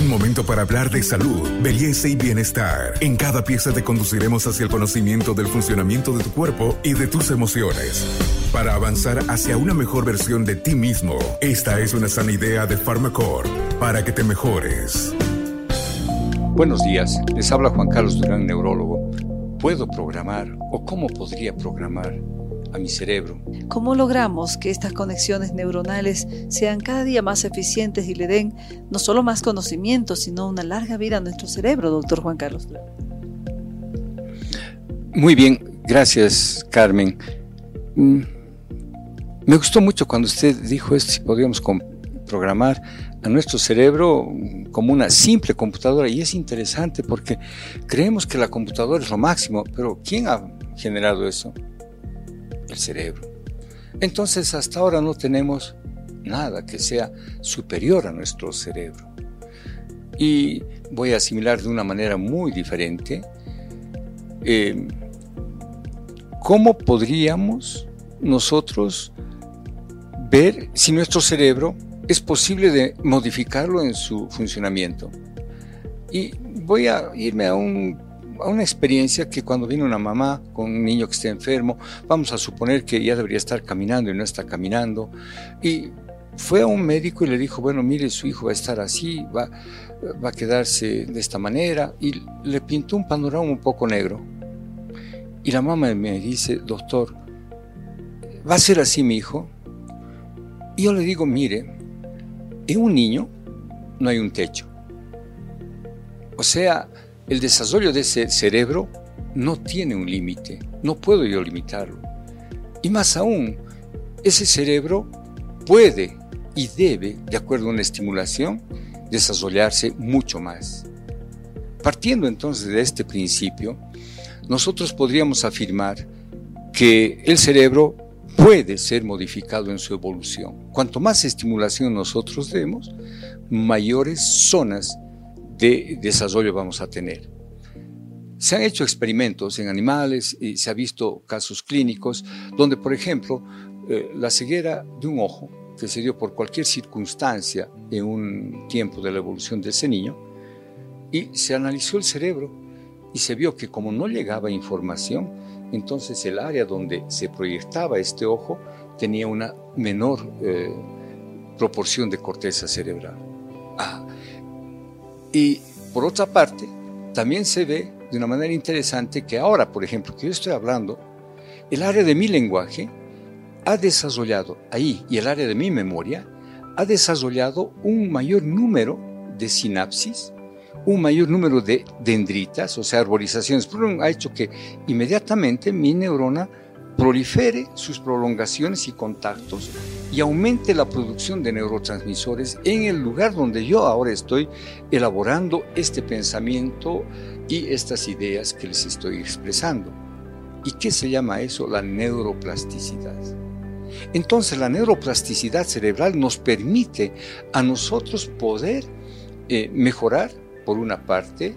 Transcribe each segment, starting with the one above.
Un momento para hablar de salud, belleza y bienestar. En cada pieza te conduciremos hacia el conocimiento del funcionamiento de tu cuerpo y de tus emociones. Para avanzar hacia una mejor versión de ti mismo, esta es una sana idea de Pharmacore para que te mejores. Buenos días, les habla Juan Carlos Durán, neurólogo. ¿Puedo programar o cómo podría programar a mi cerebro? ¿Cómo logramos que estas conexiones neuronales sean cada día más eficientes y le den no solo más conocimiento, sino una larga vida a nuestro cerebro, doctor Juan Carlos? Muy bien, gracias Carmen. Mm, me gustó mucho cuando usted dijo esto, si podríamos programar a nuestro cerebro como una simple computadora y es interesante porque creemos que la computadora es lo máximo, pero ¿quién ha generado eso? El cerebro. Entonces hasta ahora no tenemos nada que sea superior a nuestro cerebro. Y voy a asimilar de una manera muy diferente eh, cómo podríamos nosotros ver si nuestro cerebro es posible de modificarlo en su funcionamiento. Y voy a irme a, una experiencia que cuando viene una mamá con un niño que esté enfermo, vamos a suponer que ya debería estar caminando y no está caminando, y fue a un médico y le dijo, bueno, mire, su hijo va a estar así, va, va a quedarse de esta manera, y le pintó un panorama un poco negro. Y la mamá me dice, doctor, ¿va a ser así mi hijo? Y yo le digo, mire, en un niño no hay un techo. O sea, el desarrollo de ese cerebro no tiene un límite, no puedo yo limitarlo. Y más aún, ese cerebro puede y debe, de acuerdo a una estimulación, desarrollarse mucho más. Partiendo entonces de este principio, nosotros podríamos afirmar que el cerebro puede ser modificado en su evolución. Cuanto más estimulación nosotros demos, mayores zonas de desarrollo vamos a tener. Se han hecho experimentos en animales y se ha visto casos clínicos donde, por ejemplo, eh, la ceguera de un ojo, que se dio por cualquier circunstancia en un tiempo de la evolución de ese niño, y se analizó el cerebro y se vio que como no llegaba información, entonces el área donde se proyectaba este ojo tenía una menor eh, proporción de corteza cerebral. Y por otra parte, también se ve de una manera interesante que ahora, por ejemplo, que yo estoy hablando, el área de mi lenguaje ha desarrollado ahí y el área de mi memoria ha desarrollado un mayor número de sinapsis un mayor número de dendritas, o sea, arborizaciones, ha hecho que inmediatamente mi neurona prolifere sus prolongaciones y contactos y aumente la producción de neurotransmisores en el lugar donde yo ahora estoy elaborando este pensamiento y estas ideas que les estoy expresando. ¿Y qué se llama eso? La neuroplasticidad. Entonces la neuroplasticidad cerebral nos permite a nosotros poder eh, mejorar por una parte,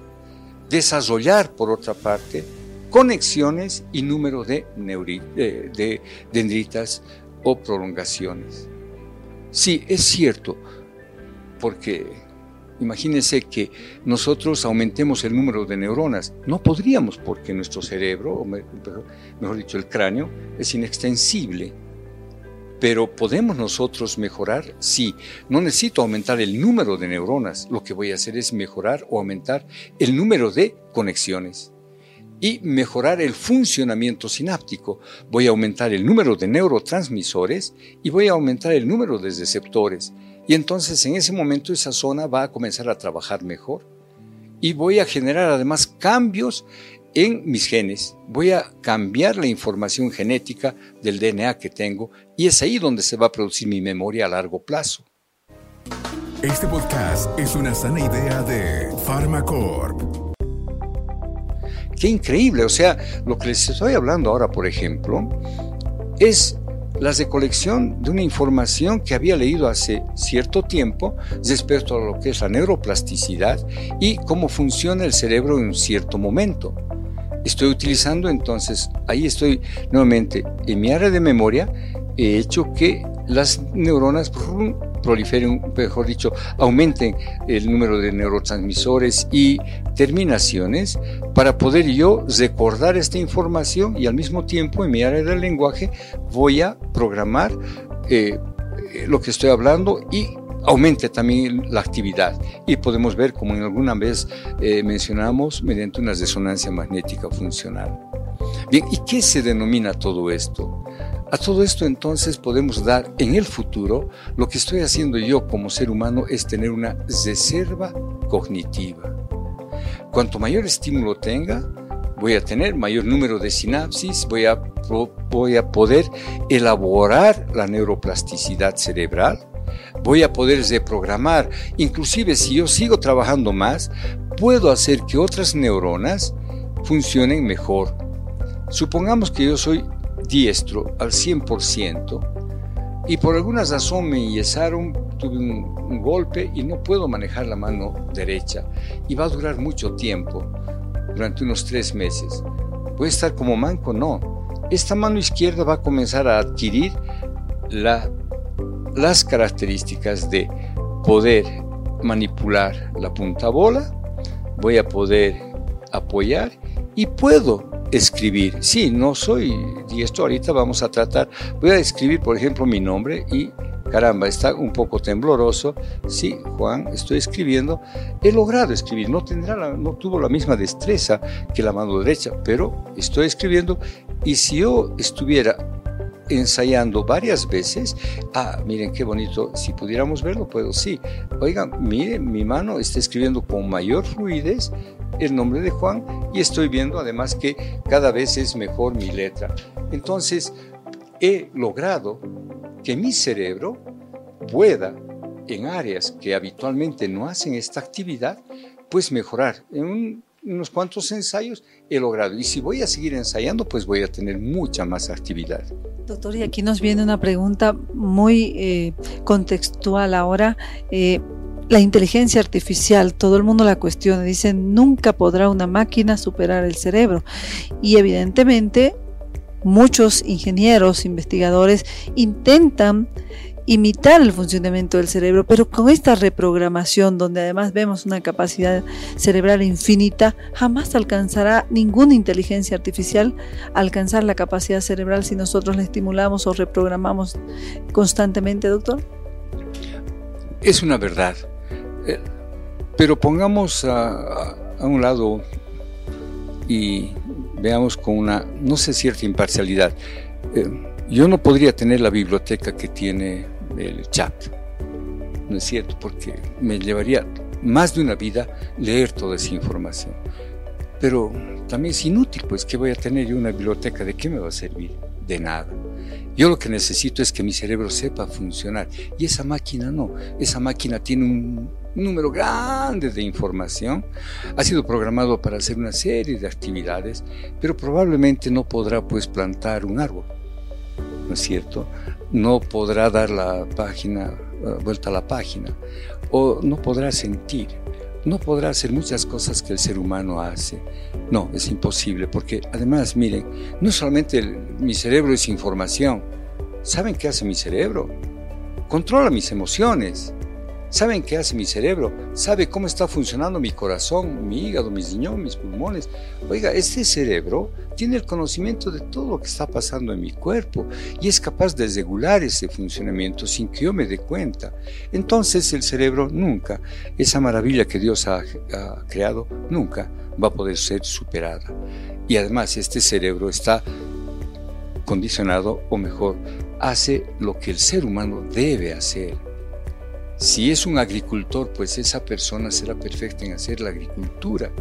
desarrollar por otra parte conexiones y número de, de dendritas o prolongaciones. Sí, es cierto, porque imagínense que nosotros aumentemos el número de neuronas. No podríamos porque nuestro cerebro, o mejor dicho, el cráneo, es inextensible pero ¿podemos nosotros mejorar? Sí, no necesito aumentar el número de neuronas, lo que voy a hacer es mejorar o aumentar el número de conexiones y mejorar el funcionamiento sináptico. Voy a aumentar el número de neurotransmisores y voy a aumentar el número de receptores. Y entonces en ese momento esa zona va a comenzar a trabajar mejor. Y voy a generar además cambios en mis genes, voy a cambiar la información genética del DNA que tengo y es ahí donde se va a producir mi memoria a largo plazo. Este podcast es una sana idea de Pharmacorp. Qué increíble, o sea, lo que les estoy hablando ahora, por ejemplo, es la recolección de una información que había leído hace cierto tiempo respecto a lo que es la neuroplasticidad y cómo funciona el cerebro en un cierto momento. Estoy utilizando, entonces ahí estoy nuevamente en mi área de memoria, he hecho que las neuronas proliferen, mejor dicho, aumenten el número de neurotransmisores y terminaciones para poder yo recordar esta información y al mismo tiempo en mi área del lenguaje voy a programar eh, lo que estoy hablando y aumente también la actividad. Y podemos ver, como en alguna vez eh, mencionamos, mediante una resonancia magnética funcional. ¿Y qué se denomina todo esto? A todo esto entonces podemos dar en el futuro, lo que estoy haciendo yo como ser humano es tener una reserva cognitiva. Cuanto mayor estímulo tenga, voy a tener mayor número de sinapsis, voy a, voy a poder elaborar la neuroplasticidad cerebral, voy a poder reprogramar, inclusive si yo sigo trabajando más, puedo hacer que otras neuronas funcionen mejor. Supongamos que yo soy diestro al 100% y por alguna razón me yesaron, tuve un, golpe y no puedo manejar la mano derecha y va a durar mucho tiempo, durante unos tres meses. ¿Voy a estar como manco? No. Esta mano izquierda va a comenzar a adquirir la, las características de poder manipular la punta bola, voy a poder apoyar y puedo escribir. Sí, no soy diestro, ahorita vamos a tratar, voy a escribir, por ejemplo, mi nombre y caramba, está un poco tembloroso. Sí, Juan, estoy escribiendo. He logrado escribir, no, tendrá no tuvo la misma destreza que la mano derecha, pero estoy escribiendo y si yo estuviera ensayando varias veces, ah, miren qué bonito, si pudiéramos verlo, puedo, sí. Oigan, miren, mi mano está escribiendo con mayor fluidez el nombre de Juan y estoy viendo además que cada vez es mejor mi letra. Entonces, he logrado que mi cerebro pueda, en áreas que habitualmente no hacen esta actividad, pues mejorar. En unos cuantos ensayos he logrado. Y si voy a seguir ensayando, pues voy a tener mucha más actividad. Doctor, y aquí nos viene una pregunta muy eh, contextual ahora. Eh, la inteligencia artificial, todo el mundo la cuestiona, dicen, nunca podrá una máquina superar el cerebro. Y evidentemente muchos ingenieros, investigadores intentan imitar el funcionamiento del cerebro, pero con esta reprogramación, donde además vemos una capacidad cerebral infinita, jamás alcanzará ninguna inteligencia artificial alcanzar la capacidad cerebral si nosotros la estimulamos o reprogramamos constantemente, doctor. Es una verdad, eh, pero pongamos a, a un lado y veamos con una, no sé, cierta imparcialidad. Eh, yo no podría tener la biblioteca que tiene el chat, ¿no es cierto? Porque me llevaría más de una vida leer toda esa información. Pero también es inútil, pues, que voy a tener yo una biblioteca? ¿De qué me va a servir? De nada. Yo lo que necesito es que mi cerebro sepa funcionar. Y esa máquina no. Esa máquina tiene un número grande de información, ha sido programado para hacer una serie de actividades, pero probablemente no podrá pues plantar un árbol, ¿no es cierto? No podrá dar la página, eh, vuelta a la página, o no podrá sentir, no podrá hacer muchas cosas que el ser humano hace. No, es imposible, porque además, miren, no solamente mi cerebro es información, ¿saben qué hace mi cerebro? Controla mis emociones, ¿Saben qué hace mi cerebro? ¿Sabe cómo está funcionando mi corazón, mi hígado, mis riñones, mis pulmones? Oiga, este cerebro tiene el conocimiento de todo lo que está pasando en mi cuerpo y es capaz de regular ese funcionamiento sin que yo me dé cuenta. Entonces el cerebro nunca, esa maravilla que Dios ha, ha creado, nunca va a poder ser superada. Y además este cerebro está condicionado, o mejor, hace lo que el ser humano debe hacer si es un agricultor, pues esa persona será perfecta en hacer la agricultura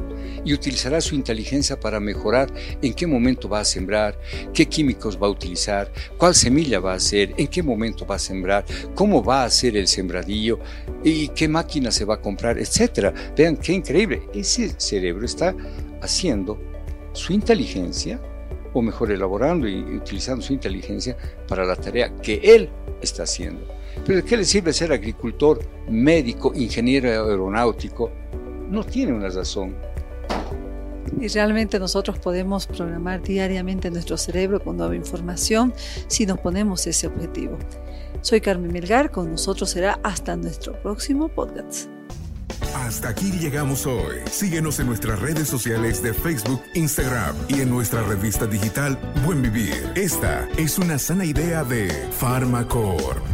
y utilizará su inteligencia para mejorar en qué momento va a sembrar, qué químicos va a utilizar, cuál semilla va a hacer, en qué momento va a sembrar, cómo va a hacer el sembradillo y qué máquina se va a comprar, etc. Vean qué increíble. Ese cerebro está haciendo su inteligencia o mejor elaborando y utilizando su inteligencia para la tarea que él está haciendo. Pero ¿de qué le sirve ser agricultor, médico, ingeniero aeronáutico? No tiene una razón. Y realmente nosotros podemos programar diariamente nuestro cerebro con nueva información si nos ponemos ese objetivo. Soy Carmen Melgar, con nosotros será hasta nuestro próximo podcast. Hasta aquí llegamos hoy. Síguenos en nuestras redes sociales de Facebook, Instagram y en nuestra revista digital Buen Vivir. Esta es una sana idea de Farmacor.